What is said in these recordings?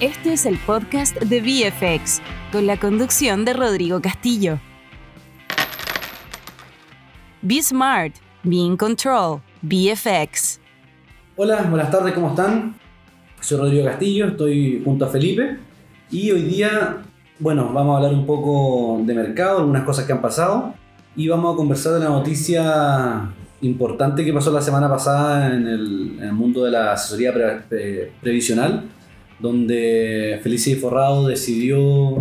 Este es el podcast de VFX, con la conducción de Rodrigo Castillo. Be Smart, Be in Control, VFX. Hola, buenas tardes, ¿cómo están? Soy Rodrigo Castillo, estoy junto a Felipe y hoy día, bueno, vamos a hablar un poco de mercado, algunas cosas que han pasado y vamos a conversar de la noticia importante que pasó la semana pasada en el, mundo de la asesoría previsional, donde Felicia Forrado decidió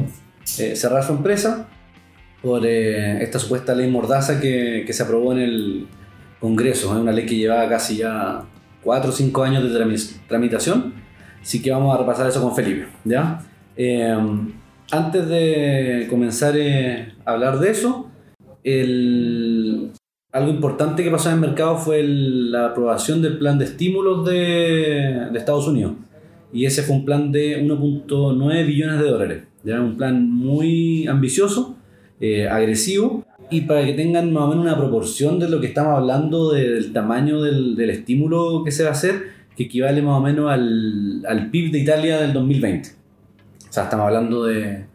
eh, cerrar su empresa por eh, esta supuesta ley mordaza que, se aprobó en el Congreso. Es una ley que llevaba casi ya 4 o 5 años de tramitación. Así que vamos a repasar eso con Felipe. Eh, antes de comenzar a hablar de eso, algo importante que pasó en el mercado fue la aprobación del plan de estímulos de, de, Estados Unidos. Y ese fue un plan de 1.9 billones de dólares. Ya un plan muy ambicioso, eh, agresivo, y para que tengan más o menos una proporción de lo que estamos hablando del tamaño del, del estímulo que se va a hacer, que equivale más o menos al, al PIB de Italia del 2020. O sea, estamos hablando de,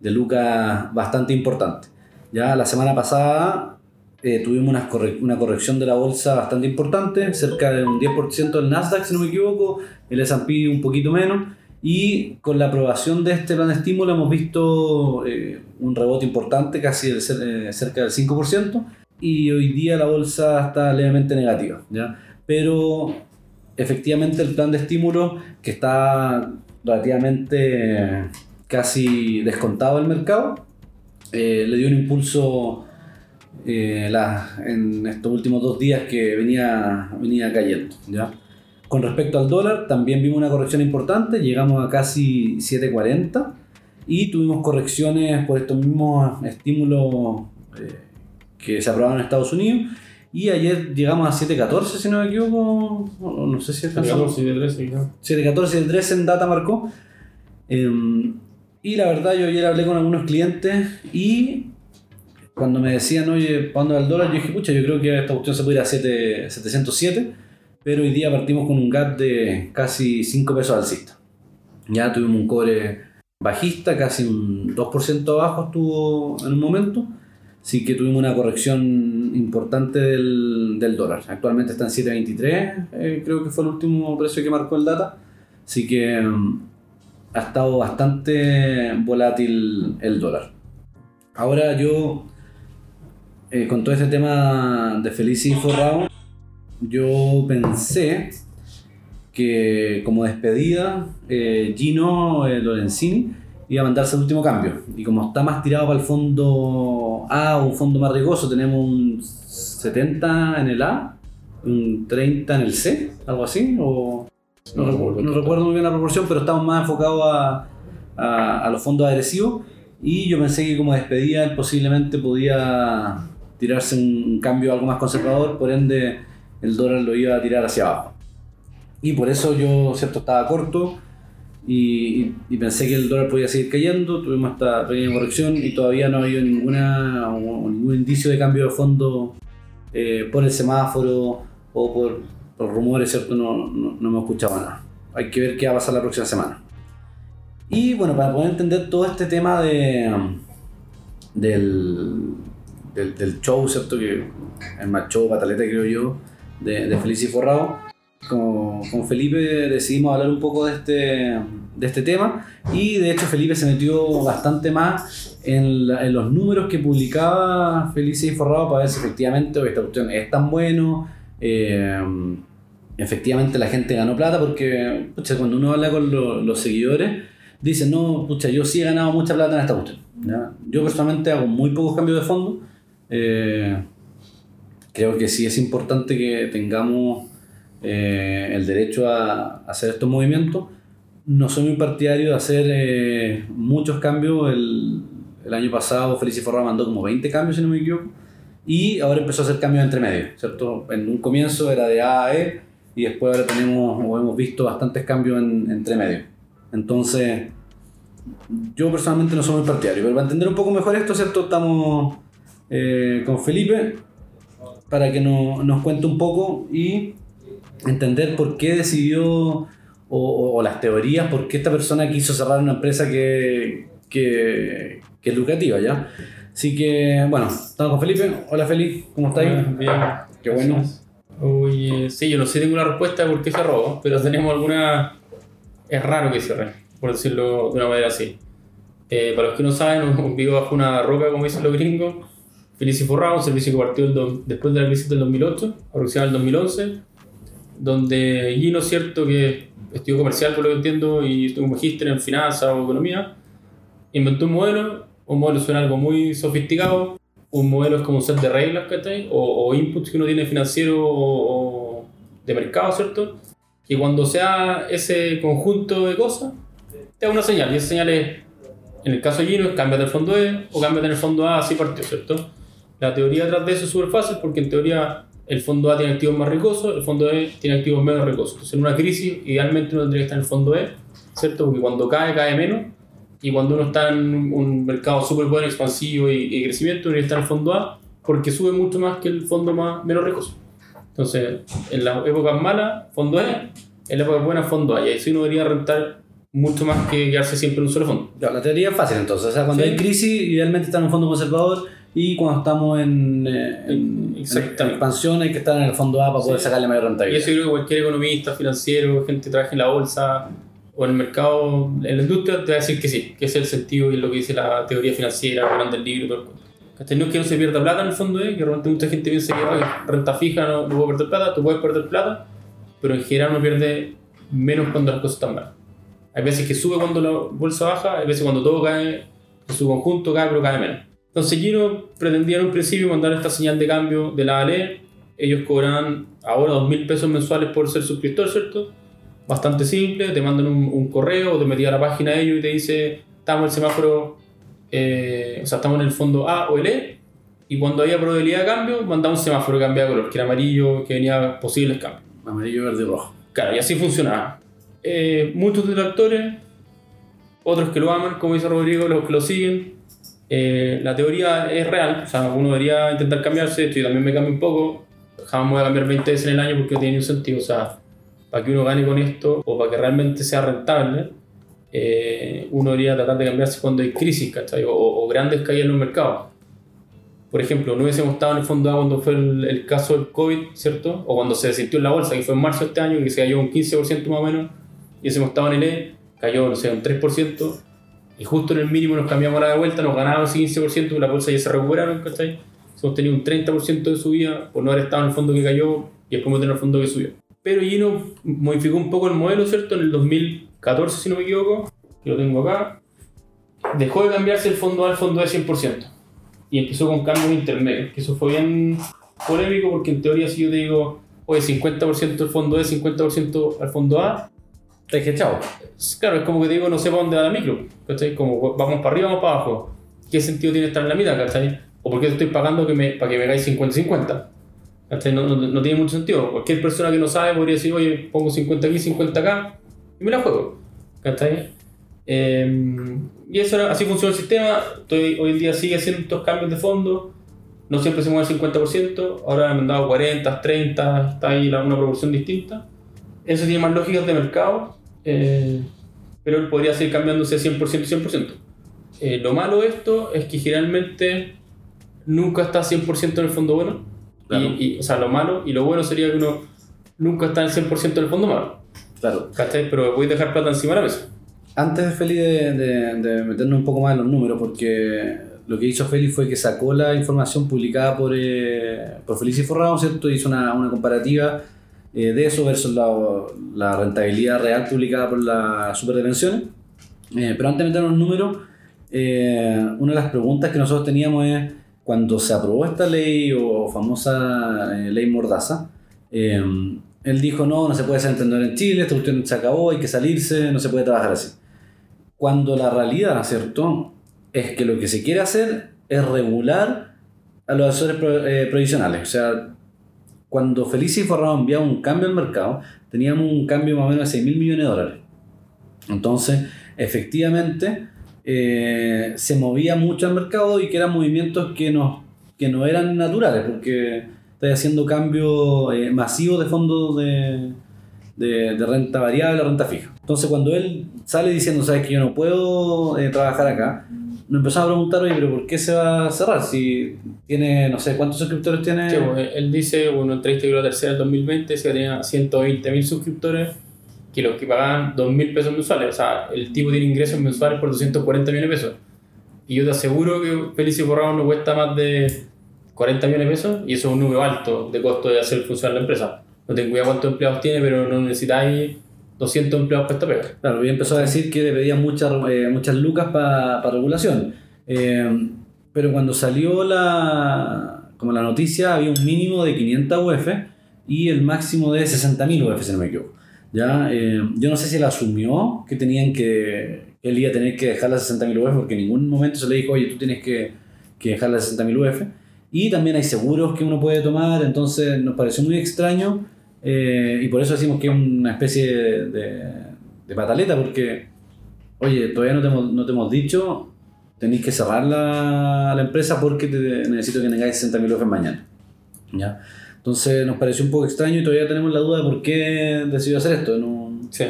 de lucas bastante importantes. Ya la semana pasada eh, tuvimos una, una, corrección de la bolsa bastante importante, cerca de un 10% del Nasdaq, si no me equivoco, el S&P un poquito menos, y con la aprobación de este plan de estímulo hemos visto eh, un rebote importante, casi eh, cerca del 5%, y hoy día la bolsa está levemente negativa, ¿ya? Pero efectivamente el plan de estímulo, que está relativamente casi descontado el mercado, eh, le dio un impulso eh, en estos últimos dos días que venía, venía cayendo. ¿ya? Con respecto al dólar, también vimos una corrección importante, llegamos a casi 7.40 y tuvimos correcciones por estos mismos estímulos eh, que se aprobaron en Estados Unidos. Y ayer llegamos a 7.14, si no me equivoco. No, sé si alcanzamos. 7.14 y el 13 en data marcó. Em, y la verdad, yo ayer hablé con algunos clientes y cuando me decían, oye, ¿cuándo el dólar? Yo dije, pucha, yo creo que esta cuestión se puede ir a 707, pero hoy día partimos con un gap de casi 5 pesos alcista. Ya tuvimos un cobre bajista, casi un 2% abajo estuvo en un momento, así que tuvimos una corrección importante del, del dólar. Actualmente está en 7.23, eh, creo que fue el último precio que marcó el data, así que mm, ha estado bastante volátil el dólar. Ahora yo, eh, con todo este tema de Felici y Forrado, yo pensé que como despedida eh, Gino eh, Lorenzini iba a mandarse el último cambio. Y como está más tirado para el fondo A un fondo más riesgoso, tenemos un 70 en el A, un 30 en el C, algo así, o no, recuerdo, muy bien la proporción, pero estamos más enfocados a, a, los fondos agresivos. Y yo pensé que como despedida posiblemente podía tirarse un cambio algo más conservador, por ende el dólar lo iba a tirar hacia abajo. Y por eso yo, cierto, estaba corto y, y, pensé que el dólar podía seguir cayendo. Tuvimos esta pequeña corrección y todavía no ha habido ninguna, ningún indicio de cambio de fondo eh, por el semáforo o por, los rumores, ¿cierto? No, no, no hemos escuchado nada. Hay que ver qué va a pasar la próxima semana. Y bueno, para poder entender todo este tema de, del, del, show, ¿cierto? Que es más show, pataleta, creo yo, de, de Feliz y Forrado. Con, con, Felipe decidimos hablar un poco de este, de este tema y de hecho Felipe se metió bastante más en, en los números que publicaba Felice y Forrado para ver si efectivamente esta cuestión es tan bueno, eh, efectivamente la gente ganó plata porque cuando uno habla con los seguidores, dicen, no, pucha, yo sí he ganado mucha plata en esta cuestión. Yo personalmente hago muy pocos cambios de fondo. Eh, creo que sí es importante que tengamos eh, el derecho a, hacer estos movimientos. No soy muy partidario de hacer muchos cambios. El, el, año pasado Felicia Forra mandó como 20 cambios, si no me equivoco y ahora empezó a hacer cambios entre medio, ¿cierto? En un comienzo era de A a E y después ahora tenemos o hemos visto bastantes cambios en, entre medio. Entonces, yo personalmente no soy muy partidario, pero para entender un poco mejor esto, ¿cierto? Estamos eh, con Felipe para que nos cuente un poco y entender por qué decidió o, o las teorías por qué esta persona quiso cerrar una empresa que, que, que es lucrativa, ¿ya? Así que, bueno, estamos con Felipe. Hola Felipe, ¿cómo estáis? Bien. Qué bueno. Uy, eh, sí, yo no sé, tengo la respuesta de por qué cerró, pero tenemos alguna... Es raro que cierre, por decirlo de una manera así. Eh, para los que no saben, vivo bajo una roca, como dicen los gringos. Feliz y Forrado, un servicio que partió el después de la crisis del 2008, aproximadamente el 2011, donde Gino, cierto, que estudió comercial, por lo que entiendo, y tuvo un magíster en finanzas o economía, inventó un modelo, un modelo suena algo muy sofisticado, un modelo es como un set de reglas, ¿cachai? O, o inputs que uno tiene financiero o, o de mercado, ¿cierto? Que cuando sea ese conjunto de cosas, te da una señal, y esa señal es, en el caso de Gino, es cámbiate el fondo E o cámbiate en el fondo A, así partió, ¿cierto? La teoría detrás de eso es súper fácil porque en teoría el fondo A tiene activos más riesgosos, el fondo E tiene activos menos riesgosos. Entonces en una crisis idealmente uno tendría que estar en el fondo E, ¿cierto? Porque cuando cae, cae menos. Y cuando uno está en un- mercado súper bueno, expansivo y, y crecimiento, uno está en el fondo A porque sube mucho más que el fondo más, menos riesgoso. Entonces, en las épocas malas, fondo E, en las épocas buenas, fondo A. Y así uno debería rentar mucho más que quedarse siempre en un solo fondo. Ya, la teoría es fácil entonces. O sea, cuando Sí. hay crisis, idealmente está en un fondo conservador y cuando estamos en, eh, en- en Exactamente. expansión hay que estar en el fondo A para poder Sí. sacarle mayor Y rentabilidad. eso yo creo que cualquier economista, financiero, gente que trabaja en la bolsa o en el mercado, en la industria, te va a decir que sí, que ese es el sentido y es lo que dice la teoría financiera, el del libro y todo el. No es que no se pierda plata en el fondo, ¿eh? que realmente mucha gente piensa que "Oye, renta fija no, no puedo perder plata, tú puedes perder plata, pero en general uno pierde menos cuando las cosas están mal. Hay veces que sube cuando la bolsa baja, hay veces cuando todo cae, en su conjunto cae, pero cae menos. Entonces Gino pretendía en un principio mandar esta señal de cambio de la ALE. Ellos cobran ahora dos mil pesos mensuales por ser suscriptor, ¿cierto? Bastante simple, te mandan un, un correo te metías a la página de ellos y te dice, estamos en el semáforo, eh, o sea, estamos en el fondo A o el E, y cuando había probabilidad de cambio, mandaba un semáforo que cambiaba de color, que era amarillo, que venía posibles cambios. Amarillo, verde rojo. Claro, y así funcionaba. Eh, muchos detractores, otros que lo aman, como dice Rodrigo, los que lo siguen. Eh, la teoría es real, o sea, uno debería intentar cambiarse. Esto yo también me cambio un poco. Jamás me voy a cambiar 20 veces en el año porque no tiene ningún sentido. O sea, para que uno gane con esto o para que realmente sea rentable, eh, uno debería tratar de cambiarse cuando hay crisis, ¿cachai? O, o grandes caídas en los mercados. Por ejemplo, no hubiésemos estado en el fondo A cuando fue el, el caso del COVID, ¿cierto? O cuando se sintió en la bolsa, que fue en marzo de este año, que se cayó un 15% más o menos, y hubiésemos estado en el E, cayó, no sé, un 3%, y justo en el mínimo nos cambiamos la de vuelta, nos ganábamos ese 15%, la bolsa ya se recuperaron, ¿cachai? Hemos tenido un 30% de subida por no haber estado en el fondo que cayó y después tener el fondo que subió. Pero Gino modificó un poco el modelo, ¿cierto? En el 2014, si no me equivoco, que lo tengo acá, dejó de cambiarse el fondo A al fondo E 100% y empezó con cambios intermedios, que eso fue bien polémico porque en teoría si yo te digo, oye, 50% del fondo E, 50% al fondo A, Dije chao. claro, es como que te digo, no sé para dónde va la micro, ¿cachai? Como vamos para arriba, vamos para abajo. ¿Qué sentido tiene estar en la mitad, ¿cachai? ¿O por qué te estoy pagando que me, para que me hagáis 50-50? ¿Cachai? No, no, no tiene mucho sentido. Cualquier persona que no sabe podría decir, oye, pongo 50 aquí, 50 acá, y me la juego. ¿Cachai? Eh, y eso era- así funciona el sistema. Estoy, hoy en día sigue haciendo estos cambios de fondo. No siempre se mueve el 50%, ahora me han dado 40, 30, está ahí la- una proporción distinta. Eso tiene más lógicas de mercado, eh, pero él podría seguir cambiándose 100% y 100%. Eh, lo malo de esto es que generalmente nunca está 100% en el fondo bueno. Claro. Y, y- o sea, lo malo y lo bueno sería que uno nunca está en el 100% en el fondo malo. Claro. ¿Cachai? Pero voy a dejar plata encima de la mesa. Antes, Feli, de, de, de meternos un poco más en los números, porque lo que hizo Feli fue que sacó la información publicada por, eh, por Felicia Forrado, ¿cierto? Hizo una, una comparativa eh, de eso versus la, la rentabilidad real publicada por la Super de Pensiones. Eh, pero antes de meternos en los números, eh, una de las preguntas que nosotros teníamos es, cuando se aprobó esta ley o famosa eh, ley Mordaza, eh, él dijo, no, no se puede ser emprendedor en Chile, esta cuestión se acabó, hay que salirse, no se puede trabajar así. Cuando la realidad, ¿cierto? Es que lo que se quiere hacer es regular a los asesores pro- eh, provisionales. O sea, cuando Felicia y Forrado enviaba un cambio al mercado, teníamos un cambio más o menos de 6 mil millones de dólares. Entonces, efectivamente, eh, se movía mucho al mercado y que eran movimientos que no, que no eran naturales, porque estás haciendo cambios eh, masivos de fondos de, de, de renta variable a renta fija. Entonces cuando él sale diciendo, sabes que yo no puedo eh, trabajar acá, nos empezamos a preguntar, oye, pero ¿por qué se va a cerrar? Si tiene, no sé, ¿cuántos suscriptores tiene? Sí, pues, él dice, bueno, entrevista que la tercera del 2020, se tenía 120.000 suscriptores, que los que pagaban 2.000 pesos mensuales. O sea, el tipo tiene ingresos mensuales por 240 millones de pesos. Y yo te aseguro que Feliz y Borrado no cuesta más de 40 millones de pesos, y eso es un número alto de costo de hacer funcionar la empresa. No tengo idea cuántos empleados tiene, pero no necesitáis 200 empleados para esta pega. Claro, y empezó a decir que le pedían muchas, eh, muchas lucas para regulación. Eh, pero cuando salió la, como la noticia, había un mínimo de 500 UF y el máximo de 60.000 UF, si no me equivoco. ¿Ya? Eh, yo no sé si él asumió que tenían que, él iba a tener que dejar las 60.000 UF, porque en ningún momento se le dijo, oye, tú tienes que, que dejar las 60.000 UF. Y también hay seguros que uno puede tomar, entonces nos pareció muy extraño eh, y por eso decimos que es una especie de, de, de pataleta, porque, oye, todavía no te hemos, no te hemos dicho, tenéis que cerrar la, la empresa porque te, necesito que tengáis 60.000 UF mañana. ¿ya? Entonces nos pareció un poco extraño y todavía tenemos la duda de por qué decidió hacer esto. No, Sí.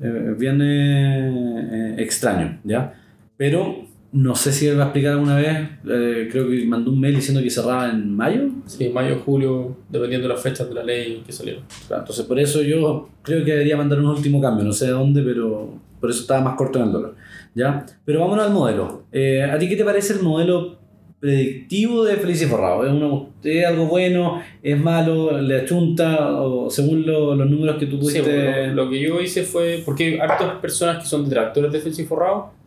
eh, bien eh, extraño, ¿ya? Pero no sé si él va a explicar alguna vez, eh, creo que mandó un mail diciendo que cerraba en mayo. Sí, mayo, julio, dependiendo de las fechas de la ley que salieron. Claro, Entonces por eso yo creo que debería mandar un último cambio, no sé de dónde, pero por eso estaba más corto en el dólar. ¿ya? Pero vámonos al modelo. Eh, ¿A ti qué te parece el modelo predictivo de Feliz y Forrado? ¿Es, uno- ¿Es algo bueno? ¿Es malo? ¿Le achunta? O según lo- los números que tú Sí, bueno, lo, lo que yo hice fue, porque hay hartas personas que son detractores de Feliz y Forrado.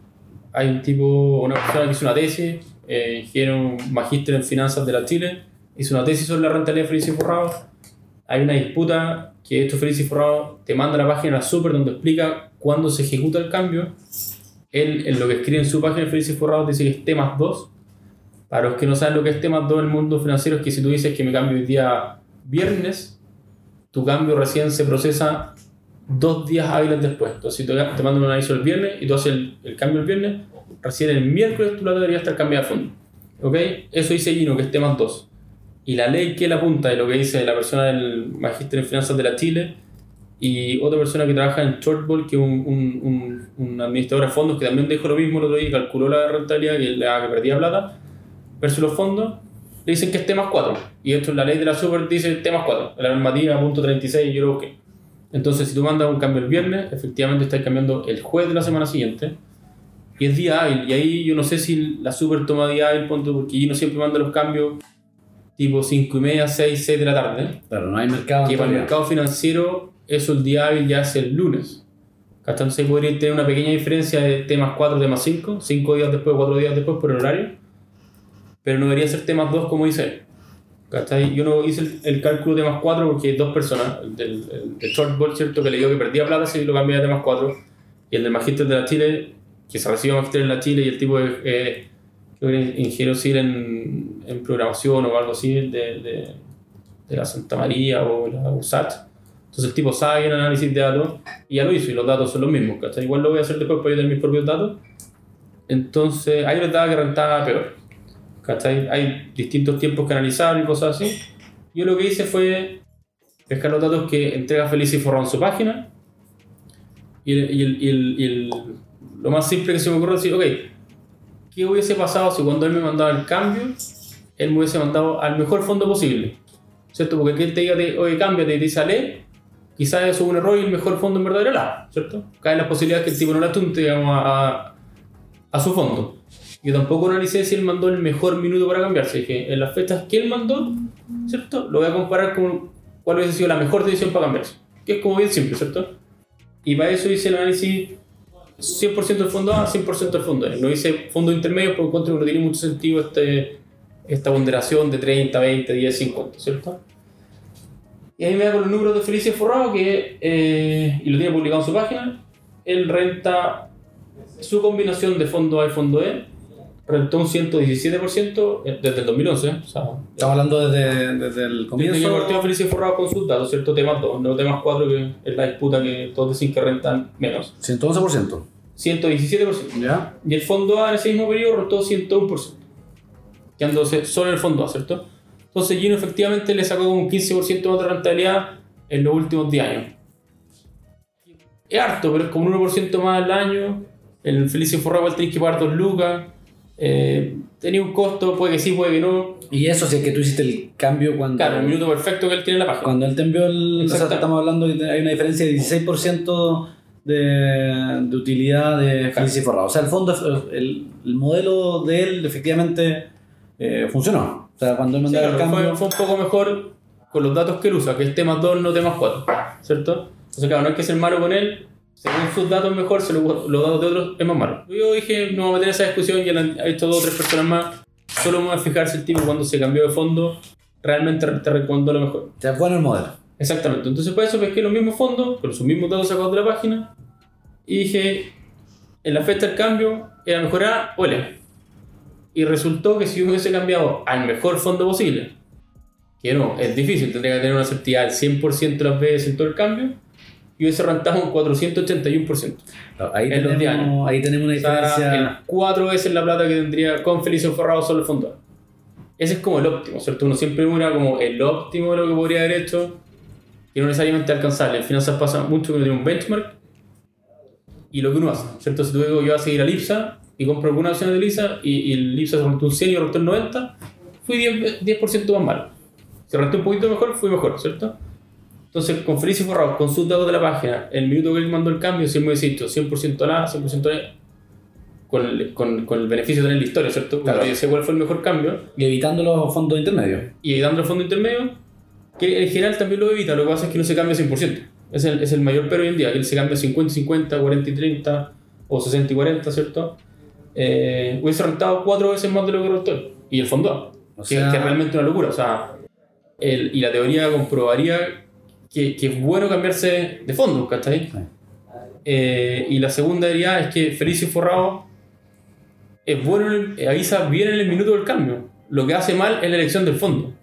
Hay un tipo, una persona que hizo una tesis, eh, ingeniero magíster en finanzas de la Chile, hizo una tesis sobre la rentabilidad de Feliz y Forrado. Hay una disputa que esto Feliz y Forrado te manda a la página super donde explica cuándo se ejecuta el cambio. Él, en lo que escribe en su página Feliz y Forrado, dice que es T más 2. Para los que no saben lo que es T más 2 en el mundo financiero, es que si tú dices que me cambio el día viernes, tu cambio recién se procesa dos días hábiles después. Entonces, si te, te mandan un aviso el viernes y tú haces el, el cambio el viernes, recién el miércoles tu plata debería estar cambiada a fondo. ¿Ok? Eso dice Gino, que es T más 2. Y la ley que él apunta y lo que dice la persona del magíster en finanzas de la Chile y otra persona que trabaja en Shortball, que es un, un, un, un administrador de fondos que también dijo lo mismo el otro día y calculó la rentabilidad que, la que perdía plata versus los fondos, le dicen que es T más 4. Y esto en la ley de la Super dice T más 4. En la normativa punto 36 yo lo busqué. Entonces, si tú mandas un cambio el viernes, efectivamente estás cambiando el jueves de la semana siguiente. Y es día hábil. Y ahí yo no sé si la Super toma día hábil, punto, porque yo no siempre manda los cambios tipo 5 y media, 6, 6 de la tarde. Claro, no hay mercado. Que para el mercado financiero, eso el día hábil ya es el lunes. ¿Cachai? Entonces podría tener una pequeña diferencia de T más 4, T más 5, 5 días después, 4 días después por el horario. Pero no debería ser T más 2 como dice. ¿Cachai? Yo no hice el, el cálculo T más 4 porque hay dos personas, el del, el shortball, ¿cierto? Que le digo que perdía plata si lo cambiaba T más 4. Y el del magíster de la Chile, que se recibe magíster en la Chile y el tipo es, eh, que ingeniero civil en, en programación o algo así de, de, de la Santa María o la USACH. Entonces el tipo sabe el análisis de datos y ya lo hizo y los datos son los mismos, ¿cachai? Igual lo voy a hacer después para yo tener mis propios datos. Entonces ahí les daba que rentaba peor, ¿cachai? Hay distintos tiempos analizar y cosas así. Yo lo que hice fue pescar los datos que entrega Feliz y Forrón su página y, el- y el- y el- y lo más simple que se me ocurrió es decir, ok, ¿qué hubiese pasado si cuando él me mandaba el cambio, él me hubiese mandado al mejor fondo posible? ¿Cierto? Porque que él te diga, te- oye, cámbiate y te dice Ale, quizás eso es un error y el mejor fondo en verdad era la, ¿cierto? Caen las posibilidades que el tipo no la atunte, digamos, a, a, a su fondo. Yo tampoco analicé si él mandó el mejor minuto para cambiarse. Dije, en las fechas que él mandó, ¿cierto? Lo voy a comparar con cuál hubiese sido la mejor decisión para cambiarse. Que es como bien simple, ¿cierto? Y para eso hice el análisis 100% del fondo A, 100% del fondo B. No hice fondo intermedio porque encuentro que no tiene mucho sentido este, esta ponderación de 30, 20, 10, 50, ¿cierto? Y ahí me da con los números de Felicia Forrado, que, eh, y lo tiene publicado en su página, él renta su combinación de fondo A y fondo E, rentó un 117% desde el 2011, o sea, Estamos hablando desde, desde el desde comienzo. que partió Felicia Forrado con sus datos, ¿cierto? Temas 2, no temas 4, que es la disputa que todos dicen que rentan menos. 111%. 117%. ¿Ya? Y el fondo A en ese mismo periodo rotó 101%, quedándose solo en el fondo A, ¿cierto? Entonces Gino efectivamente le sacó un 15% más de rentabilidad en los últimos 10 años. es harto, pero es como un 1% más al año. El Felicio Forrado tenés que pagar 2 lucas. Eh, tenía un costo, puede que sí, puede que no. Y eso si es que tú hiciste el cambio cuando... Claro, el minuto perfecto que él tiene en la página. Cuando él te envió el... O sea, estamos hablando que hay una diferencia de 16% de, de utilidad de Felicia y Forrado. O sea, el fondo, el, el modelo de él efectivamente eh, funcionó. O sea, cuando él Sí, mandaba el claro, cambio... fue, fue un poco mejor con los datos que él usa, que es T más 2, no T más 4, ¿cierto? Entonces, claro, no hay que ser malo con él, según sus datos mejor, se lo- los datos de otros es más malo. Yo dije, no vamos a tener esa discusión, ya han hecho dos o tres personas más, solo voy a fijar si el tipo cuando se cambió de fondo realmente te recomendó lo mejor. Es bueno el modelo. Exactamente, entonces para eso pesqué los mismos fondos, con sus mismos datos sacados de la página, y dije, en la fecha del cambio, era mejor A o L. Y resultó que si yo hubiese cambiado al mejor fondo posible, que no, es difícil, tendría que tener una certidumbre del 100% de las veces en todo el cambio, y hubiese rentado un 481%. Ahí En los diarios. tenemos, ahí tenemos una O sea, diferencia... en cuatro veces la plata que tendría con Felicio Forrado solo el fondo. Ese es como el óptimo, ¿cierto? Uno siempre mira como el óptimo de lo que podría haber hecho y no necesariamente alcanzarle. En finanzas pasa mucho que uno tiene un benchmark y lo que uno hace, ¿cierto? Si tú digo, yo voy a seguir a Lipsa y compro alguna acción de Lipsa y, y Lipsa se rentó un 100 y yo renté un 90, fui 10%, 10 más malo. Si renté un poquito mejor, fui mejor, ¿cierto? Entonces, con Felicio Forrado, con sus datos de la página, el minuto que él mandó el cambio, si él me hubiese dicho 100% a la, 100% a la, con el, con, con el beneficio de tener la historia, ¿cierto? Porque Claro. yo sé cuál fue el mejor cambio Y evitando los fondos intermedios. y dando el fondo intermedio, que en general también lo evita, lo que pasa es que no se cambia 100%. Es el, es el mayor pero hoy en día, que él se cambia 50 y 50, 40 y 30 o 60 y 40, ¿cierto? Eh, hubiese rentado cuatro veces más de lo que rentó él. Y el fondo A. O que, sea- que es realmente una locura. O sea, el- y la teoría comprobaría que, que es bueno cambiarse de fondo, ¿cachai? Sí. Eh, y la segunda idea es que Felicio Forrado es bueno, eh, avisa bien en el minuto del cambio. Lo que hace mal es la elección del fondo.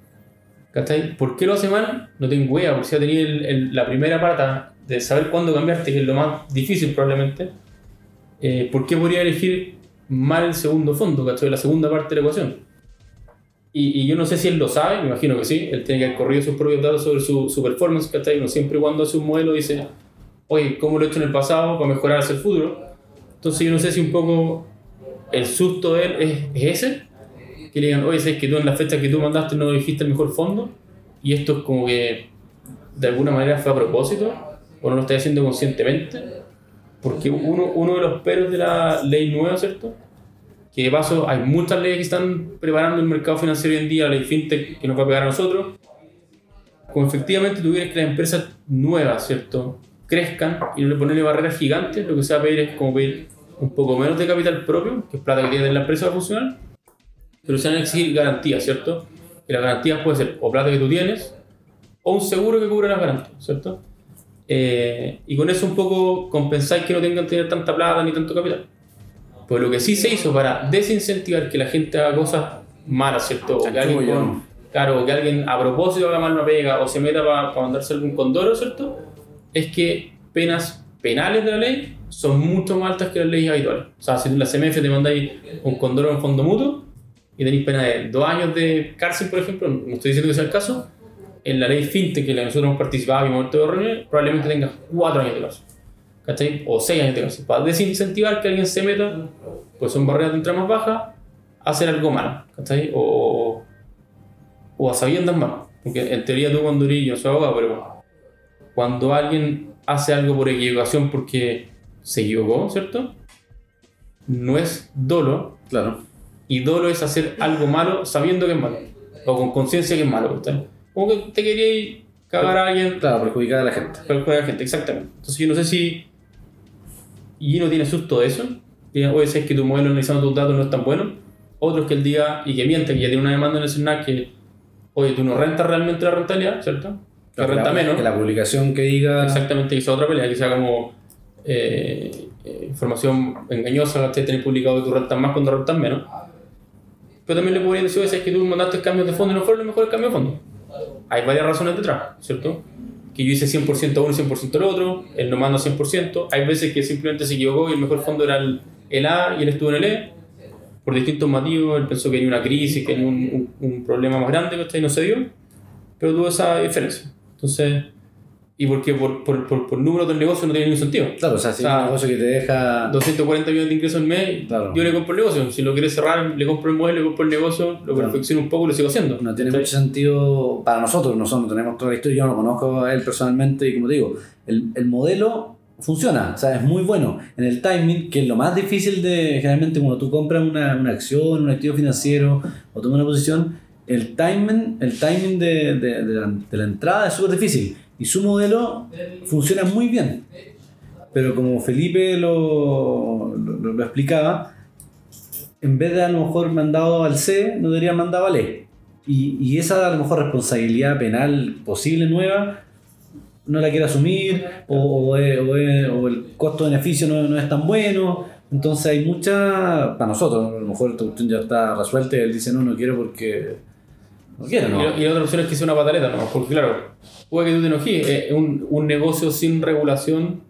¿Cachai? ¿Por qué lo hace mal? No tengo idea, porque si ya tenía el- el- la primera pata de saber cuándo cambiarte, que es lo más difícil probablemente, eh, ¿por qué podría elegir mal el segundo fondo, ¿cachai? La segunda parte de la ecuación. Y, y yo no sé si él lo sabe, me imagino que sí, él tiene que haber corrido sus propios datos sobre su, su performance, ¿cachai? Uno siempre cuando hace un modelo dice, oye, ¿cómo lo he hecho en el pasado para mejorar hacia el futuro? Entonces yo no sé si un poco el susto de él es, es ese, que le digan, oye, sabes que tú en la fecha que tú mandaste no dijiste el mejor fondo, y esto es como que de alguna manera fue a propósito, o no lo está haciendo conscientemente, porque uno, uno de los peros de la ley nueva, ¿cierto? Que de paso hay muchas leyes que están preparando el mercado financiero hoy en día, la ley FinTech que nos va a pegar a nosotros, como efectivamente tú quieres que las empresas nuevas, ¿cierto? Crezcan y no le ponerle barreras gigantes, lo que se va a pedir es como pedir un poco menos de capital propio, que es plata que tiene la empresa para funcionar, pero se van a exigir garantías, ¿cierto? Que las garantías pueden ser o plata que tú tienes o un seguro que cubra las garantías, ¿cierto? Eh, y con eso un poco compensáis que no tengan que tener tanta plata ni tanto capital. Pues lo que sí se hizo para desincentivar que la gente haga cosas malas, ¿cierto? O que alguien, con- claro, o que alguien a propósito haga mal una pega o se meta para mandarse algún condoro, ¿cierto? Es que penas penales de la ley son mucho más altas que las leyes habituales. O sea, si en la CMF te mandáis un condoro en fondo mutuo y tenéis pena de dos años de cárcel, por ejemplo, no estoy diciendo que sea el caso, en la ley FinTech que nosotros hemos participado y reunión, probablemente tengas cuatro años de cárcel. ¿Cachai? O seis años de cárcel. Para desincentivar que alguien se meta, pues son barreras de entrada más bajas, hacer algo malo. ¿Cachai? O, o a sabiendas malo. Porque en teoría tú cuando eres, yo soy abogado, pero cuando alguien hace algo por equivocación porque se equivocó, ¿cierto? No es dolo, Claro. y dolo es hacer algo malo sabiendo que es malo. O con conciencia que es malo. ¿cachai? Como que te querías cagar a alguien Claro, perjudicar a la gente. para jugar a la gente, exactamente. Entonces yo no sé si Gino tiene susto de eso. Que, Oye, si es que tu modelo analizando tus datos no es tan bueno. Otros que el día, y que miente, que ya tiene una demanda en el SNAC que, oye, tú no rentas realmente la rentabilidad, ¿cierto? Que renta la- menos. Que la publicación que diga. Exactamente, que sea otra pelea, que sea como eh, eh, información engañosa, ¿cachai? tener publicado que tú rentas más cuando rentas menos. Pero también le podrían decir, oye, si es que tú mandaste cambios de fondo y no fueron los mejores cambios de fondo. Hay varias razones detrás, ¿cierto? Que yo hice 100% a uno y 100% al otro, él no manda 100%. Hay veces que simplemente se equivocó y el mejor fondo era el, el A y él estuvo en el E. Por distintos motivos, él pensó que tenía una crisis, que tenía un, un, un problema más grande. Y no se dio. Pero tuvo esa diferencia. Entonces, y porque por, por, por, por números del negocio no tiene ningún sentido. Claro, o sea, si O sea, es un negocio que te deja. 240 millones de ingresos al mes, Claro. yo le compro el negocio. Si lo quiere cerrar, le compro el modelo, le compro el negocio, lo perfecciono un poco y lo sigo haciendo. No tiene mucho sentido para nosotros, nosotros no tenemos toda la historia, yo no lo conozco a él personalmente y como te digo, el, el modelo funciona, o sea, es muy bueno. En el timing, que es lo más difícil de, generalmente cuando tú compras una, una acción, un activo financiero o tomas una posición, el timing, el timing de, de- de la, de la entrada es súper difícil y su modelo funciona muy bien. Pero como Felipe lo, lo, explicaba, en vez de a lo mejor mandado al C, no debería mandado al E. Y, y esa a lo mejor responsabilidad penal posible nueva no la quiere asumir o, o el costo-beneficio no, no es tan bueno. Entonces hay mucha, para nosotros, a lo mejor esta cuestión ya está resuelta y él dice no, no quiero porque quiero, Y, ¿no? la- y la otra opción es que sea una pataleta, ¿no? Porque claro, puede que tú te enojes, eh, un, un negocio sin regulación,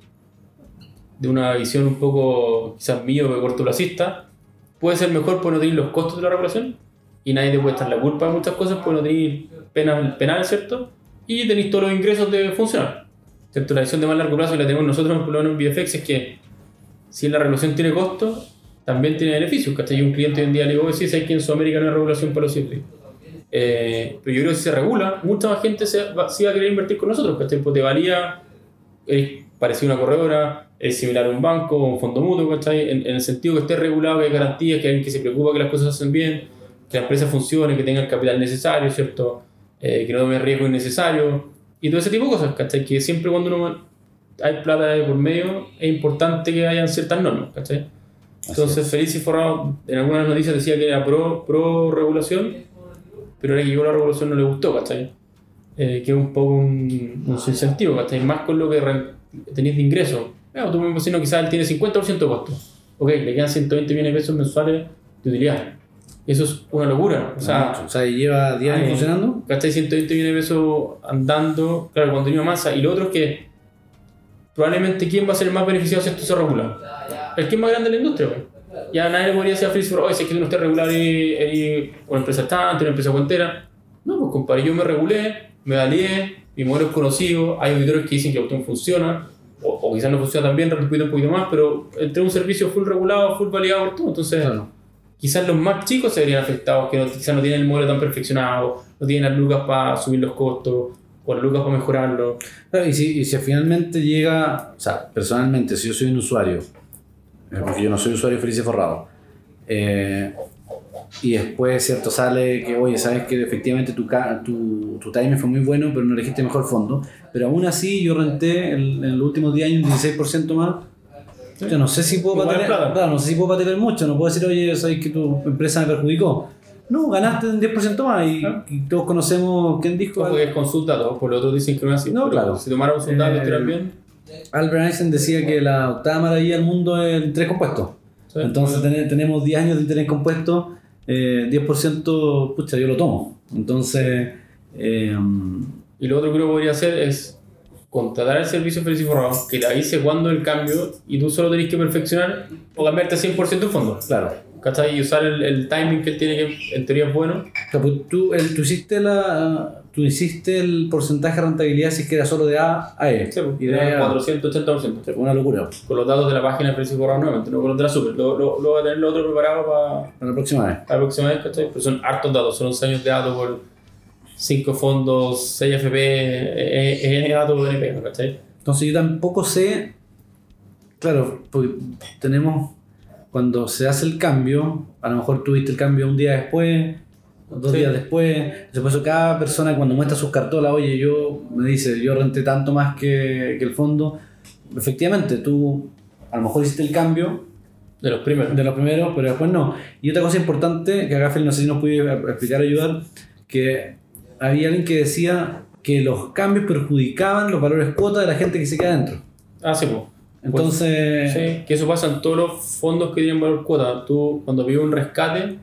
de una visión un poco quizás mío o cortoplacista, puede ser mejor por no tener los costos de la regulación y nadie te puede estar la culpa de muchas cosas por no tener pena penal, ¿cierto? Y tenéis todos los ingresos de funcionar. ¿Cierto? La visión de más largo plazo que la tenemos nosotros, por lo menos en VFX, es que si la regulación tiene costo, también tiene beneficios. ¿Cachai? Un cliente hoy en día le digo, sí, sabes que en Sudamérica no hay regulación para los cítricos. Eh, pero yo creo que si se regula, mucha más gente se va, sí va a querer invertir con nosotros, ¿cachai? Pues te valía, eres parecido a una corredora, es similar a un banco o un fondo mutuo, ¿cachai? En, en el sentido que esté regulado, que hay garantías, que hay alguien que se preocupa que las cosas se hacen bien, que la empresa funcione, que tenga el capital necesario, ¿cierto? Eh, que no tome riesgo innecesario y todo ese tipo de cosas, ¿cachai? Que siempre cuando uno hay plata de por medio, es importante que hayan ciertas normas, ¿cachai? Entonces, Feliz y Forrado en algunas noticias decía que era pro, pro regulación, pero ahora que llegó la regulación no le gustó, ¿cachai? Eh, que es un poco un, un sinsentivo, ¿cachai? Más con lo que tenéis de ingreso. Claro, tú me imagino quizás él tiene 50% de costo. Ok, le quedan 120 millones de pesos mensuales de utilidad. Eso es una locura. O sea, o sea, lleva 10 años Ay. funcionando. ¿cachai? 120 millones de pesos andando, claro, con contenido masa. Y lo otro es que probablemente quién va a ser el más beneficiado si esto se regula. El que es más grande de la industria, güey. Ya nadie le podría decir a Fritz, oye, si es que no estés regulado y, y una empresa estante, una empresa cuentera. No, pues compadre, yo me regulé, me alié, mi modelo es conocido, hay auditores que dicen que cuestión funciona, o, o quizás no funciona tan bien, repito un poquito más, pero entre un servicio full regulado, full validado por todo, entonces quizás los más chicos se verían afectados, que no- quizás no tienen el modelo tan perfeccionado, no tienen las lucas para subir los costos, o las lucas para mejorarlo. Claro, y, si, y si finalmente llega, o sea, personalmente, si yo soy un usuario, porque yo no soy usuario feliz y forrado, eh, y después, ¿cierto? Sale que, oye, sabes que efectivamente tu, tu, tu timing fue muy bueno, pero no elegiste mejor fondo, pero aún así yo renté el- en los últimos 10 años un 16% más. Yo no sé si puedo patear, claro, no sé si puedo patear mucho, no puedo decir, oye, sabes que tu empresa me perjudicó. No, ganaste un 10% más y, Ah. y todos conocemos quién dijo. Como que es con sus datos, por lo otros dicen que no es así. No, claro. Si tomáramos sus datos y Eh, bien, Albert Einstein decía que la octava maravilla del mundo es el interés compuesto. ¿sí? Entonces ten- tenemos 10 años de interés compuesto, eh, 10%, pucha, yo lo tomo. Entonces, eh, Y lo otro que uno podría hacer es contratar el servicio Feliz y Forrado, que te avise cuándo el cambio y tú solo tenés que perfeccionar o cambiarte 100% en fondo. claro. ¿Cachai? Y usar el, el timing que él tiene, que en teoría es bueno. O sea, pues tú, el- tú, hiciste la, tú hiciste el porcentaje de rentabilidad si es que era solo de A a E. Sí, pues, y de E a A. 480%. Una locura. Con los datos de la página de Feliz y Forrado nuevamente, no con los de la Super. Lo, lo, lo va a tener lo otro preparado para Para la próxima vez. la próxima vez, ¿cachai? Pero son hartos datos, son 11 años de datos por 5 fondos, 6 FP, eh, eh, N datos de NP, ¿cachai? Entonces yo tampoco sé, claro, porque tenemos, cuando se hace el cambio, a lo mejor tuviste el cambio un día después, dos Sí. días después, eso cada persona cuando muestra sus cartolas, oye, yo me dice, yo renté tanto más que, que el fondo, efectivamente, tú a lo mejor hiciste el cambio De los primeros. de los primeros, pero después no. Y otra cosa importante que acá Fel no sé si nos puede explicar, ayudar, que había alguien que decía que los cambios perjudicaban los valores cuota de la gente que se queda dentro. Ah, sí, pues. Entonces, Sí, que eso pasa en todos los fondos que tienen valor cuota. Tú, cuando pides un rescate,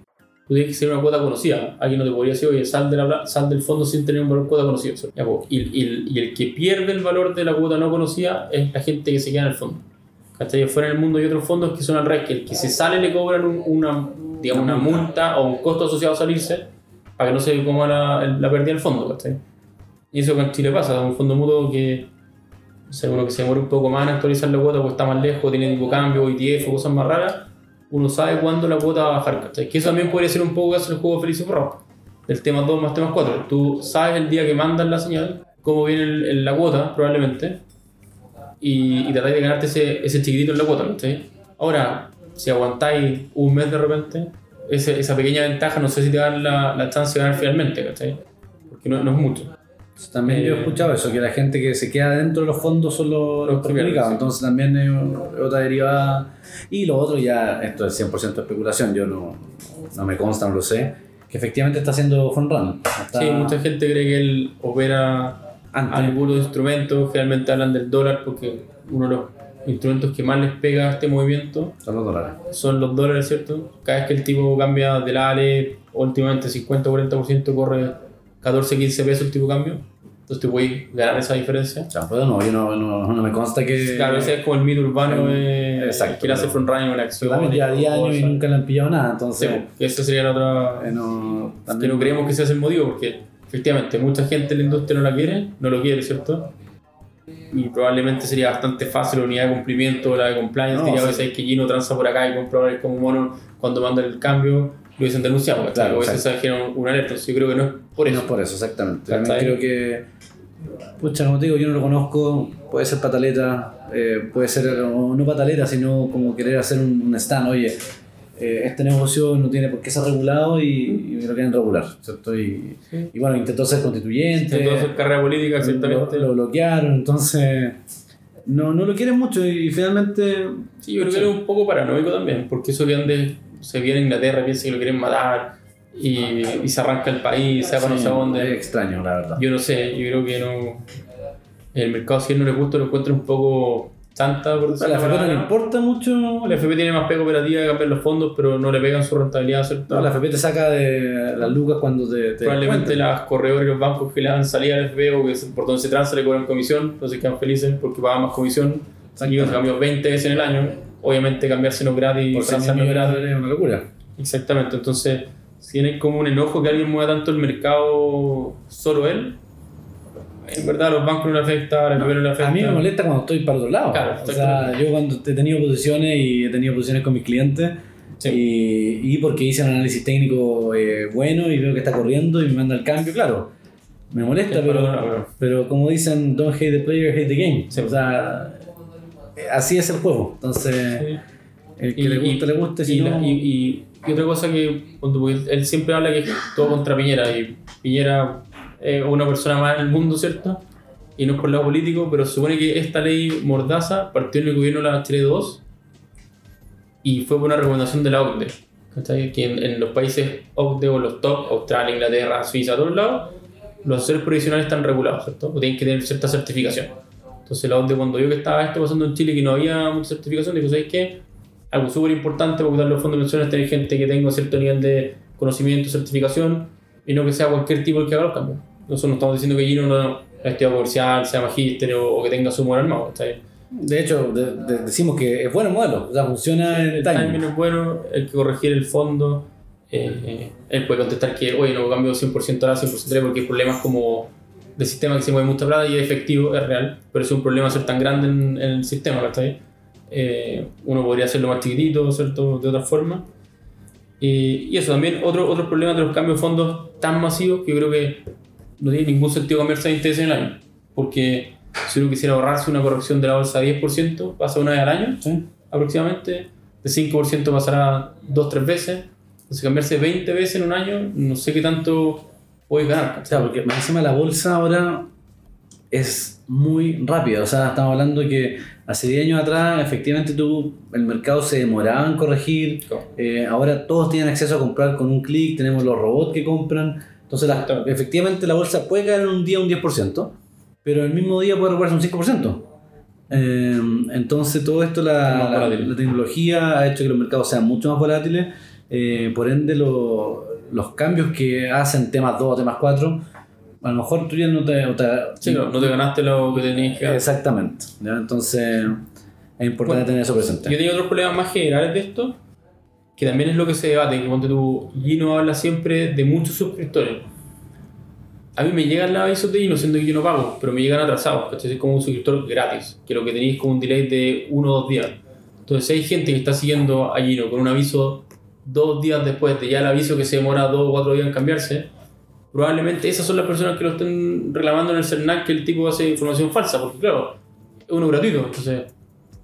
tú tienes que ser una cuota conocida. Alguien no te podría decir, oye, sal, de la sal del fondo sin tener un valor cuota conocido. Ya, pues, y, y- y el que pierde el valor de la cuota no conocida es la gente que se queda en el fondo. ¿Cachai? Fuera en el mundo hay otros fondos que son al revés, que el que se sale le cobran un- una, digamos, una multa o un costo asociado a salirse para que no se coma la, la pérdida del fondo. ¿cachai? Y eso en Chile pasa, un fondo mutuo que o sea, uno que se demora un poco más en actualizar la cuota porque está más lejos, tiene tipo cambio, ETF o cosas más raras, uno sabe cuándo la cuota va a bajar. ¿cachai? Que eso también podría ser un poco que hace el juego Feliz Rock. El tema 2 más temas 4. Tú sabes el día que mandan la señal, cómo viene el- el- la cuota, probablemente, y, y tratáis de ganarte ese, ese chiquitito en la cuota. ¿cachai? Ahora, si aguantáis un mes de repente, ese- esa pequeña ventaja no sé si te dan la, la chance de ganar finalmente, ¿cachai? Porque no, no es mucho. También yo he Eh, escuchado eso, que la gente que se queda dentro de los fondos son los, los perjudicados. sí. Entonces también es otra derivada. Y lo otro ya, esto es 100% especulación, yo no, no me consta, no lo sé, que efectivamente está haciendo fun run. Está Sí, mucha gente cree que él opera antes. algunos instrumentos, generalmente hablan del dólar porque uno de los instrumentos que más les pega a este movimiento Son los dólares. son los dólares, ¿cierto? Cada vez que el tipo cambia del ALE, últimamente 50-40% corre 14-15 pesos el tipo de cambio. Entonces tú puedes ganar esa diferencia. O sea, pues no, yo no, no, no me consta que. Claro, ese es como el mito urbano Eh, de exacto, que le hace pero- front running en una acción. También lleva 10 años y nunca le han pillado nada, Sí, entonces. que esa sería la otra. eh, no, Que no creemos que ese es el motivo, porque efectivamente mucha gente en la industria no la quiere, no lo quiere, ¿cierto? Y probablemente sería bastante fácil la unidad de cumplimiento o la de compliance. No, sí. a veces que Gino transa por acá y compra como mono cuando mandan el cambio, lo hubiesen denunciado, ¿cachai? Claro, o genera una alerta. Yo creo que no es por No eso. es por eso, exactamente. También creo que. Pucha, como te digo, yo no lo conozco. Puede ser pataleta, eh, puede ser no pataleta, sino como querer hacer un, un stand. Oye, eh, este negocio no tiene por qué ser regulado y, y lo quieren regular, ¿cierto? Y, Sí. y bueno, intentó ser constituyente. Entonces, carrera política, lo, exactamente. lo bloquearon, entonces. No, no lo quieren mucho y finalmente. Sí, yo creo que es un poco paranoico también, porque eso que ande, se viene a Inglaterra, piensa que lo quieren matar y, y se arranca el país, se va para no sé Sí, dónde. Es extraño, la verdad. Yo no sé, yo creo que no. El mercado, si a él no le gusta, lo encuentra un poco chanta, por a decirlo la FP no le importa mucho. La FP tiene más pega operativa de cambiar los fondos, pero no le pegan su rentabilidad, ¿cierto? No, la FP te saca de las lucas cuando te. te Probablemente las corredores y los bancos que le dan salida al FP o que por donde se transa le cobran comisión, entonces quedan felices porque pagan más comisión. Y se cambió 20 veces en el año. Obviamente cambiarse no es gratis, por 100 no es millones gratis. es una locura. Exactamente, entonces si tiene como un enojo que alguien mueva tanto el mercado solo él. En verdad a los bancos no le afecta, a la FP no le afecta. A mí me molesta cuando estoy para otro lado. Claro, o sea, yo cuando he tenido posiciones y he tenido posiciones con mis clientes Sí. y, y porque hice un análisis técnico eh, bueno y veo que está corriendo y me manda el cambio, claro. Me molesta, Es para pero, claro. pero como dicen, don't hate the player, hate the game. Sí. O sea, así es el juego. Entonces, Sí. el que le gusta, le gusta. Si y, no, la- y- y- y otra cosa que cuando- él siempre habla que es todo contra Piñera y Piñera es una persona más en el mundo, ¿cierto? Y no es por lado político, pero se supone que esta ley Mordaza partió en el gobierno de la Chile 2 y fue por una recomendación de la OCDE. ¿cachai? Que en, en los países OCDE o los top, Australia, Inglaterra, Suiza, todos lados, los accesos provisionales están regulados, ¿cierto? O tienen que tener cierta certificación. Entonces la OCDE cuando vio que estaba esto pasando en Chile, que no había mucha certificación, dijo, ¿sabes qué? Algo súper importante para cuidar los fondos de pensiones es tener gente que tenga cierto nivel de conocimiento, certificación, y no que sea cualquier tipo el que haga los cambios. Nosotros no estamos diciendo que Gino no es estudiado comercial, sea magíster o, o que tenga su humor armado. ¿cachai? de hecho, de- de- decimos que es buen modelo. O sea, funciona en El timing. timing es bueno, el que corregir el fondo, eh, él puede contestar que, oye, no cambio 100% ahora, 100% ahora, porque hay problemas como de sistema que se mueve mucha plata y es efectivo, es real, pero es un problema ser tan grande en, en el sistema, ¿cachai? Eh, uno podría hacerlo más chiquitito, ¿cierto? De otra forma. Y, y eso también, otro, otro problema de los cambios de fondos tan masivos que yo creo que no tiene ningún sentido cambiarse de interés en el año. Porque si uno quisiera ahorrarse una corrección de la bolsa de 10%, pasa una vez al año Sí. aproximadamente. De 5% pasará 2-3 veces. Entonces cambiarse 20 veces en un año, no sé qué tanto ganar. O sea, porque más encima la bolsa ahora es muy rápida. O sea, estamos hablando que hace 10 años atrás, efectivamente, tú, el mercado se demoraba en corregir. Eh, ahora todos tienen acceso a comprar con un clic, tenemos los robots que compran. Entonces, la- efectivamente, la bolsa puede caer en un día un 10%, pero el mismo día puede recuperarse un 5%. Eh, entonces, todo esto, la tecnología ha hecho que los mercados sean mucho más volátiles. eh, por ende, lo- los cambios que hacen temas 2 o temas 4, a lo mejor tú ya no te. te- Sí, no, no te ganaste lo que tenías que. Exactamente. ¿ya? Entonces, es importante Bueno, tener eso presente. Yo tenía otros problemas más generales de esto, que también es lo que se debate, que ponte tú, Gino habla siempre de muchos suscriptores. a mí me llegan los avisos de Gino, siendo que yo no pago, pero me llegan atrasados, ¿cachai? Es como un suscriptor gratis, que lo que tenéis es como un delay de uno o dos días. Entonces, hay gente que está siguiendo a Gino con un aviso dos días después de ya el aviso que se demora dos o cuatro días en cambiarse, probablemente esas son las personas que lo estén reclamando en el CERNAC que el tipo hace información falsa, porque claro, es uno gratuito. Entonces,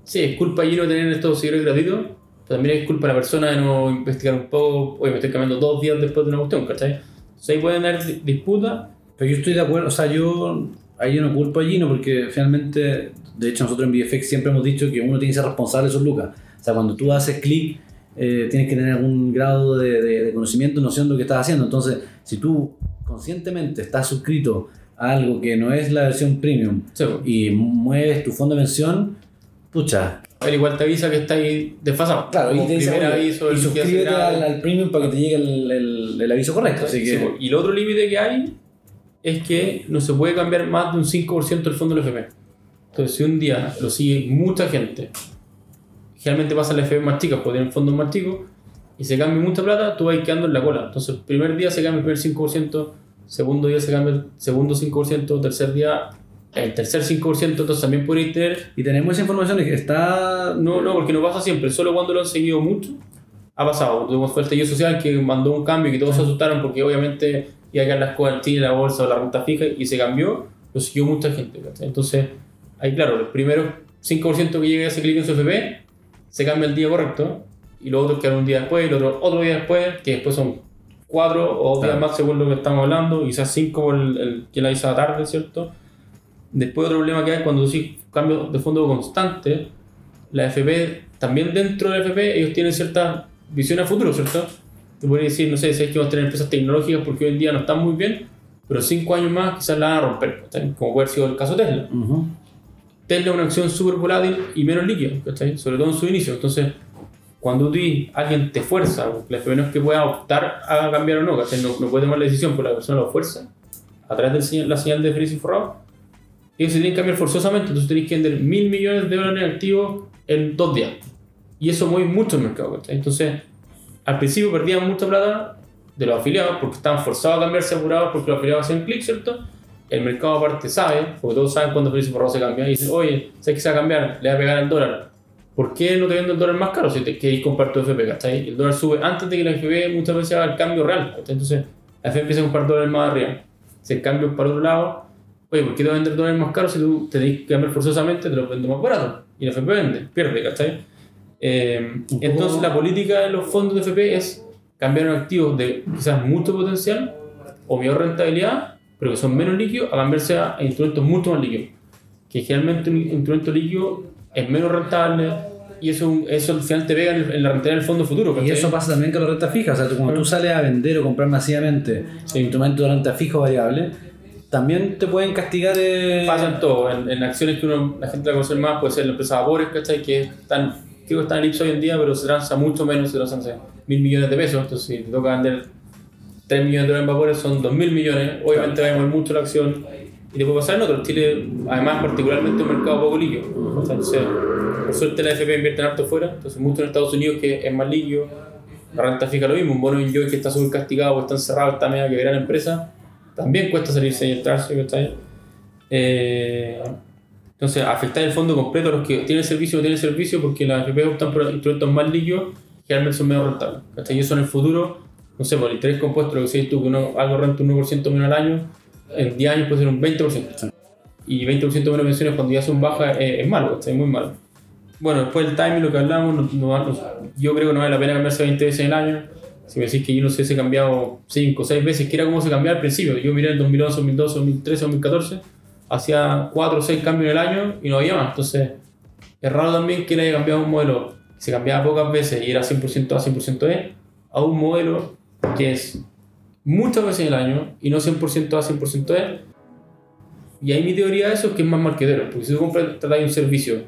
sí, es culpa de Gino tener estos seguidores gratuitos, pero también es culpa de la persona de no investigar un poco, oye, me estoy cambiando dos días después de una cuestión, ¿cachai? Entonces ahí pueden haber di- disputas Pero yo estoy de acuerdo, o sea, yo ahí yo no culpo a Gino porque finalmente, de hecho nosotros en VFX siempre hemos dicho que uno tiene que ser responsable de sus lucas. O sea, cuando tú haces clic, eh, tienes que tener algún grado de, de- de conocimiento, noción de lo que estás haciendo. Entonces, si tú conscientemente estás suscrito a algo que no es la versión premium Sí, y mueves tu fondo de pensión, pucha, Él igual te avisa que está ahí desfasado. claro, y te dice, oye, aviso, y el suscríbete al, al premium para que te llegue el, el- el aviso correcto. Así que, Sí, y el otro límite que hay es que no se puede cambiar más de un 5% del fondo del FP. Entonces, si un día lo sigue mucha gente, generalmente pasa en la FP más chicas, porque tienen fondos más chicos, y se cambia mucha plata, tú vas quedando en la cola. Entonces, el primer día se cambia el primer 5%, segundo día se cambia el segundo 5%, tercer día el tercer 5%, entonces también podréis tener y tenemos esa información que está... no, no, porque no pasa siempre, solo cuando lo han seguido mucho ha pasado. Tuvimos fue el estallido social que mandó un cambio y que todos se asustaron porque obviamente iba a caer las cosas en Chile, la bolsa o la renta fija y se cambió, lo siguió mucha gente. ¿cachai? Entonces, ahí claro, los primeros 5% que llegue a ese clic en su FP se cambia el día correcto y los otros quedan un día después y los otros otro día después, que después son 4 o días Claro. más según lo que estamos hablando, quizás 5 por el, el que la hizo a la tarde, ¿cierto? Después otro problema que hay cuando sí cambio de fondo constante, la FP, también dentro de la FP, ellos tienen ciertas visiones a futuro, ¿cierto? Te podría decir, no sé, si es que vamos a tener empresas tecnológicas porque hoy en día no están muy bien, pero cinco años más quizás la van a romper, ¿cachai? como puede haber sido el caso Tesla. Ujú. Tesla es una acción súper volátil y menos líquida, ¿cachai? sobre todo en su inicio. Entonces, cuando tú, alguien te fuerza, la FP no es que pueda optar a cambiar o no, ¿cachai? No, no puede tomar la decisión, pero la persona lo fuerza a través de la señal de feliz forrado. Ellos se tienen que cambiar forzosamente, entonces tenéis que vender mil millones de dólares en activos en dos días. Y eso mueve mucho el mercado, ¿cachai? Entonces, al principio perdían mucha plata de los afiliados porque estaban forzados a cambiarse apurados porque los afiliados hacían clic, ¿cierto? El mercado aparte sabe, porque todos saben cuando Feliz Forrado se cambia, y dicen, oye, ¿sabes que se va a cambiar? Le va a pegar al dólar. ¿Por qué no te vendo el dólar más caro si te queréis comprar tu FP, ¿cachai? El dólar sube antes de que la FP muchas veces haga el cambio real, ¿cachai? Entonces, la FP empieza a comprar dólares más arriba. Si el cambio es para otro lado, oye, ¿por qué te voy a vender dólares más caros si tú tenés que cambiar forzosamente? Te los vendo más barato. Y la FP vende, pierde, ¿cachai? Eh, entonces, la política de los fondos de FP es cambiar un activo de quizás mucho potencial o mayor rentabilidad, pero que son menos líquidos, a cambiarse a instrumentos mucho más líquidos. Que generalmente un instrumento líquido es menos rentable y eso, eso al final te pega en, la rentabilidad del fondo futuro. Y ¿cachai? eso pasa también con la renta fija. O sea, tú, cuando tú sales a vender o comprar masivamente Sí. instrumentos de renta fija o variable, también te pueden castigar. eh, pasa en todo, en, en acciones que uno, la gente la conoce más, puede ser la empresa Vapores, ¿cachai? Que están, creo que están en IPSA hoy en día, pero se transa mucho menos, se transan mil millones de pesos, entonces si te toca vender 3 millones de dólares en Vapores son 2 mil millones, obviamente va a mover mucho la acción y te puede pasar en otros. Chile, además, particularmente un mercado poco líquido, o sea, entonces, por suerte la FP invierte en harto fuera, entonces mucho en Estados Unidos que es más líquido, la renta fija lo mismo, un bono enjoy que está súper castigado, o está encerrado, está media que la empresa, también cuesta salirse y entrarse, ¿cachai? Eh, entonces, afectar el fondo completo a los que tienen servicio o tienen servicio porque las FP optan por instrumentos más líquidos que realmente son menos rentables. ¿cachai? Y eso en el futuro, no sé, por el interés compuesto, lo que decís tú, que uno, algo renta un 1% menos al año, en 10 años puede ser un 20%. Y 20% menos pensiones cuando ya son bajas eh, es malo, ¿cachai? muy malo. Bueno, después del timing, lo que hablamos, no- no- yo creo que no vale la pena cambiarse 20 veces en el año. Si me decís que yo no sé si he cambiado 5 o 6 veces, que era como se cambiaba al principio. Yo miré en 2011, 2012, 2013, 2014, hacía 4 o 6 cambios en el año y no había más. Entonces, es raro también que le haya cambiado un modelo que se cambiaba pocas veces y era 100% A, 100% E, a un modelo que es muchas veces en el año y no 100% A, 100% E. Y ahí mi teoría de eso es que es más marquetero, porque si tú compras, tratas de un servicio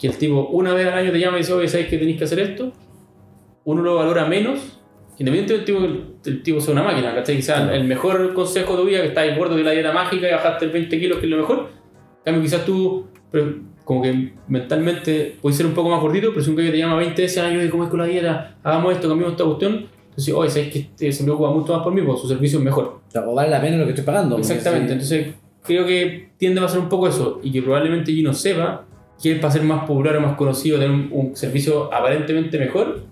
que el tipo una vez al año te llama y dice, oye, ¿sabes que tenéis que hacer esto? Uno lo valora menos, independientemente del tipo, que el tipo sea una máquina, ¿cachai? Quizás Claro. el mejor consejo de tu vida, que estás gordo de la dieta mágica y bajaste el 20 kilos, que es lo mejor. Cambio, quizás tú, pero como que mentalmente puedes ser un poco más gordito, pero si un gallo te llama 20 veces al año y cómo es con la dieta, hagamos esto, cambiamos esta cuestión, Entonces, oye, ¿sabes que este se preocupa mucho más por mí? Porque su servicio es mejor. O, vale la pena lo que estoy pagando. Exactamente, entonces creo que tiende a pasar un poco eso y que probablemente Gino sepa que él para ser más popular o más conocido, tener un, un servicio aparentemente mejor,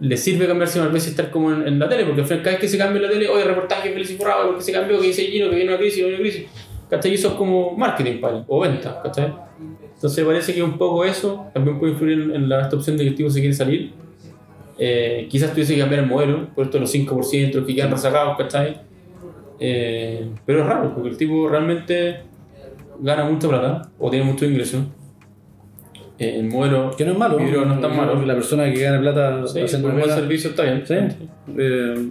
le sirve cambiarse más veces estar como en, en la tele, porque cada vez que se cambia la tele, oye, reportaje feliz y forrado, porque se cambió, que dice Gino, que viene una crisis, que viene una crisis, ¿cachai? Eso es como marketing para él, o venta, ¿cachai? Entonces parece que un poco eso también puede influir en, en la, esta opción de que el tipo se quiere salir. Eh, quizás tuviese que cambiar el modelo, por esto los 5%, los que quedan rezagados, ¿cachai? Eh, pero es raro, porque el tipo realmente gana mucha plata o tiene mucho ingreso. Eh, el modelo Que no es malo. No es tan malo. La persona que gana plata sí, haciendo un buen servicio está bien. Sí. eh,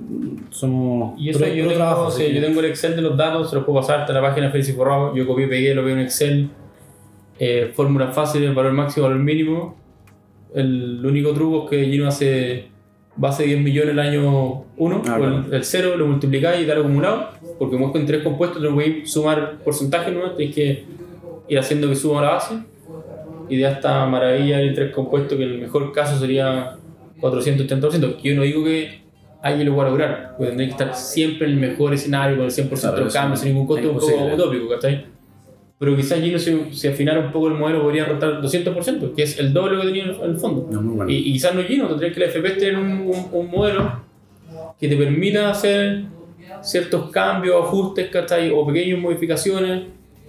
somos Y eso pro- yo, pro tengo, trabajo, sí, yo tengo el Excel de los datos, se los puedo pasar hasta la página Feliz y Forrado. Yo copié, pegué, lo veo en Excel. Eh, fórmulas fáciles, valor máximo, valor mínimo. El único truco es que Gino hace base de 10 millones el año 1, Ah, el, claro. el 0 lo multiplicáis y da acumulado, porque como es con tres compuestos, no podéis sumar porcentajes, ¿no? Tenéis que ir haciendo que suba la base. Y de esta maravilla del tres compuestos, que en el mejor caso sería 480%, que yo no digo que alguien lo pueda lograr, porque tendréis que estar siempre en el mejor escenario, con el 100% Claro, de cambio, sin ningún costo, es un poco utópico, ¿cachai? Pero quizás Gino, si, si afinara un poco el modelo, podría rentar 200%, que es el doble que tenía en el- fondo. No, bueno. Y, y quizás no Gino, tendría que la FP tener un, un, un modelo que te permita hacer ciertos cambios, ajustes, ¿cachai? O pequeñas modificaciones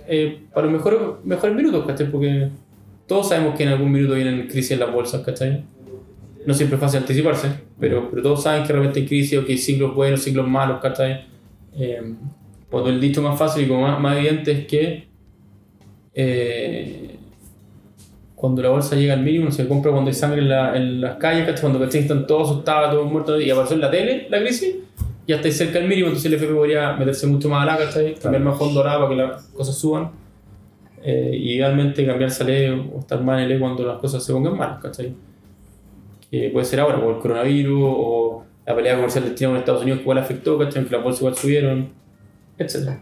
eh, para los mejores, mejores minutos, ¿cachai? Porque todos sabemos que en algún minuto vienen crisis en las bolsas, ¿cachai? No siempre es fácil anticiparse, pero, pero todos saben que de repente hay crisis o que hay ciclos buenos, ciclos malos, ¿cachai? Eh, cuando el dicho más fácil y como más, más evidente es que eh, cuando la bolsa llega al mínimo, se compra cuando hay sangre en, la- en las calles, ¿cachai? cuando ¿cachai? están todos asustados, todos muertos, y apareció en la tele la crisis, ya estáis cerca del mínimo, entonces el FP podría meterse mucho más a la, ¿cachai? cambiar más fondo ahora para que las cosas suban. Eh, y idealmente cambiarse al E o estar más en el E cuando las cosas se pongan malas, ¿cachai? Que puede ser ahora, por el coronavirus o la pelea comercial del China con Estados Unidos que igual afectó, ¿cachai? Que las bolsas igual subieron, etc.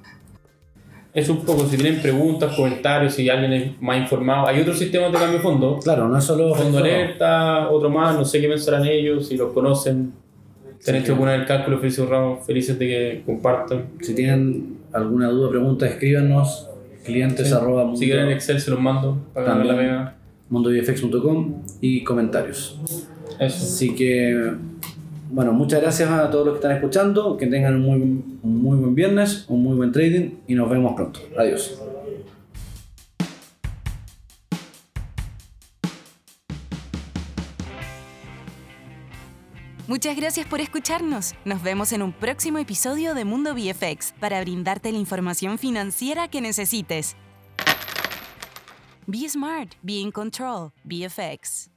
Es un poco, si tienen preguntas, comentarios, si alguien es más informado. Hay otros sistemas de cambio de fondo. Claro, no es solo. Fondo alerta, otro más, no sé qué pensarán ellos, si los conocen. Sí. alguna vez el cálculo, felices, Ramos, felices de que compartan. Si tienen alguna duda, pregunta, escríbanos. Clientes Sí. arroba mundo, Si quieren Excel, se los mando para ganar la pega. mundovfx.com y comentarios. Eso. Así que, bueno, muchas gracias a todos los que están escuchando. Que tengan un muy, un muy buen viernes, un muy buen trading y nos vemos pronto. Adiós. Muchas gracias por escucharnos. Nos vemos en un próximo episodio de Mundo VFX para brindarte la información financiera que necesites. Be smart, be in control, VFX.